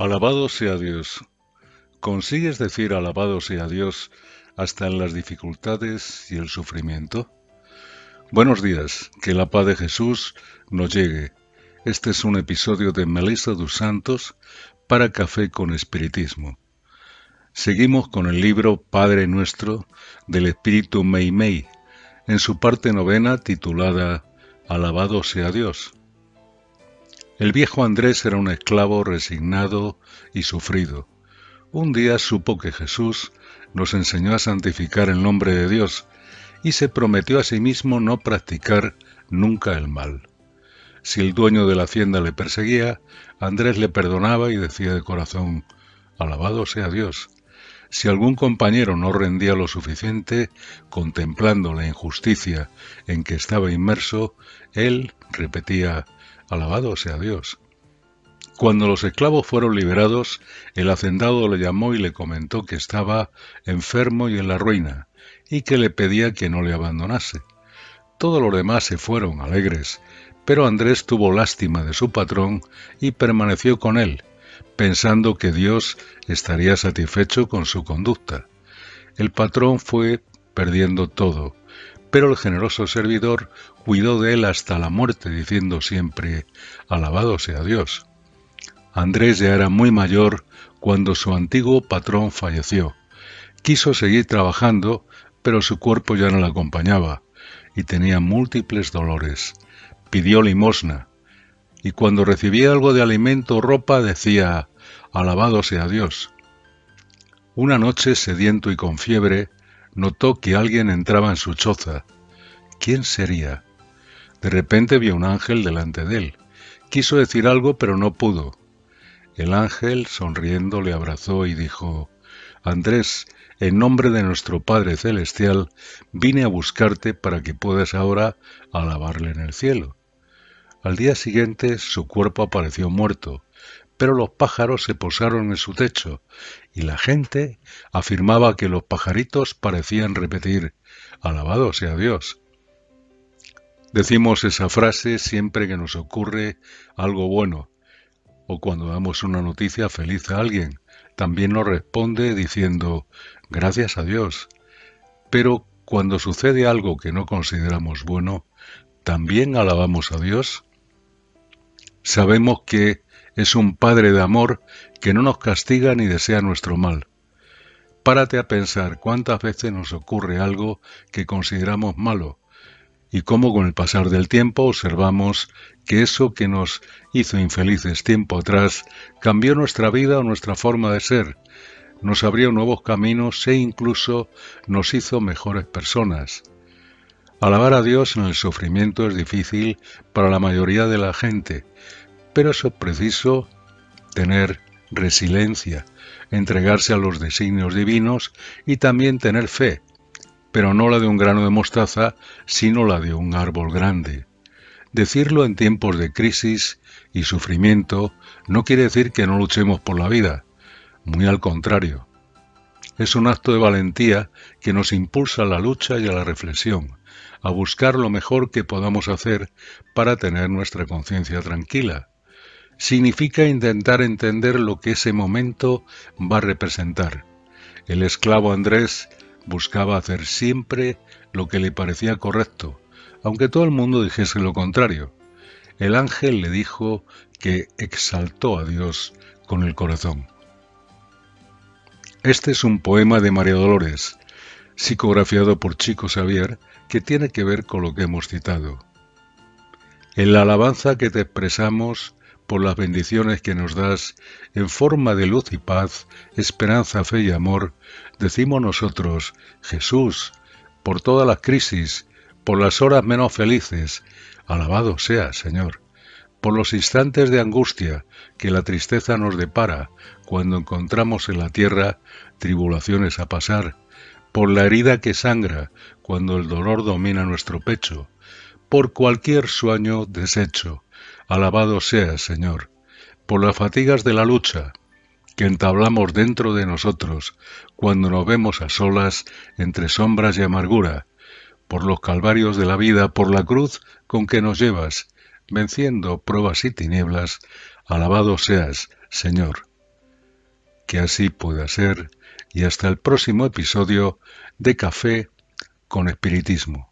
Alabado sea Dios. ¿Consigues decir alabado sea Dios hasta en las dificultades y el sufrimiento? Buenos días, que la paz de Jesús nos llegue. Este es un episodio de Melissa dos Santos para Café con Espiritismo. Seguimos con el libro Padre Nuestro del Espíritu Mei Mei, en su parte novena titulada Alabado sea Dios. El viejo Andrés era un esclavo resignado y sufrido. Un día supo que Jesús nos enseñó a santificar el nombre de Dios y se prometió a sí mismo no practicar nunca el mal. Si el dueño de la hacienda le perseguía, Andrés le perdonaba y decía de corazón, Alabado sea Dios. Si algún compañero no rendía lo suficiente, contemplando la injusticia en que estaba inmerso, él repetía, Alabado sea Dios. Cuando los esclavos fueron liberados, el hacendado le llamó y le comentó que estaba enfermo y en la ruina, y que le pedía que no le abandonase. Todos los demás se fueron alegres, pero Andrés tuvo lástima de su patrón y permaneció con él, pensando que Dios estaría satisfecho con su conducta. El patrón fue perdiendo todo, pero el generoso servidor cuidó de él hasta la muerte, diciendo siempre, Alabado sea Dios. Andrés ya era muy mayor cuando su antiguo patrón falleció. Quiso seguir trabajando, pero su cuerpo ya no le acompañaba y tenía múltiples dolores. Pidió limosna, y cuando recibía algo de alimento o ropa decía, Alabado sea Dios. Una noche, sediento y con fiebre, notó que alguien entraba en su choza. ¿Quién sería? De repente vio un ángel delante de él. Quiso decir algo, pero no pudo. El ángel, sonriendo, le abrazó y dijo, Andrés, en nombre de nuestro Padre Celestial, vine a buscarte para que puedas ahora alabarle en el cielo. Al día siguiente su cuerpo apareció muerto, pero los pájaros se posaron en su techo y la gente afirmaba que los pajaritos parecían repetir Alabado sea Dios. Decimos esa frase siempre que nos ocurre algo bueno o cuando damos una noticia feliz a alguien. También nos responde diciendo gracias a Dios. Pero cuando sucede algo que no consideramos bueno, ¿también alabamos a Dios? Sabemos que es un Padre de amor que no nos castiga ni desea nuestro mal. Párate a pensar cuántas veces nos ocurre algo que consideramos malo y cómo con el pasar del tiempo observamos que eso que nos hizo infelices tiempo atrás cambió nuestra vida o nuestra forma de ser, nos abrió nuevos caminos e incluso nos hizo mejores personas. Alabar a Dios en el sufrimiento es difícil para la mayoría de la gente, pero es preciso tener resiliencia, entregarse a los designios divinos y también tener fe, pero no la de un grano de mostaza, sino la de un árbol grande. Decirlo en tiempos de crisis y sufrimiento no quiere decir que no luchemos por la vida, muy al contrario. Es un acto de valentía que nos impulsa a la lucha y a la reflexión, a buscar lo mejor que podamos hacer para tener nuestra conciencia tranquila, significa intentar entender lo que ese momento va a representar. El esclavo Andrés buscaba hacer siempre lo que le parecía correcto, aunque todo el mundo dijese lo contrario. El ángel le dijo que exaltó a Dios con el corazón. Este es un poema de María Dolores, psicografiado por Chico Xavier, que tiene que ver con lo que hemos citado. En la alabanza que te expresamos por las bendiciones que nos das en forma de luz y paz, esperanza, fe y amor, decimos nosotros, Jesús, por todas las crisis, por las horas menos felices, alabado sea, Señor, por los instantes de angustia que la tristeza nos depara cuando encontramos en la tierra tribulaciones a pasar, por la herida que sangra cuando el dolor domina nuestro pecho, por cualquier sueño deshecho, Alabado sea, Señor, por las fatigas de la lucha que entablamos dentro de nosotros cuando nos vemos a solas entre sombras y amargura, por los calvarios de la vida, por la cruz con que nos llevas, venciendo pruebas y tinieblas, alabado seas, Señor. que así pueda ser y hasta el próximo episodio de Café con Espiritismo.